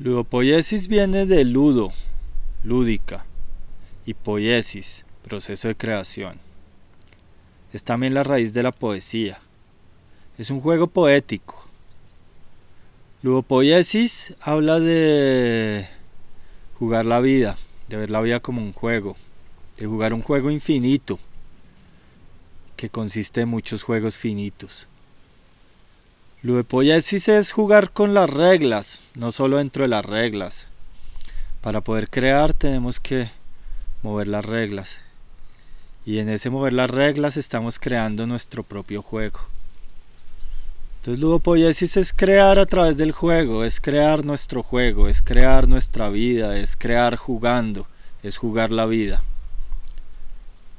Ludopoiesis viene de ludo, lúdica, y poiesis, proceso de creación. Es también la raíz de la poesía. Es un juego poético. Ludopoiesis habla de jugar la vida, de ver la vida como un juego, de jugar un juego infinito, que consiste en muchos juegos finitos. Ludopoiesis es jugar con las reglas, no solo dentro de las reglas. Para poder crear tenemos que mover las reglas. Y en ese mover las reglas estamos creando nuestro propio juego. Entonces ludopoiesis es crear a través del juego, es crear nuestro juego, es crear nuestra vida, es crear jugando, es jugar la vida.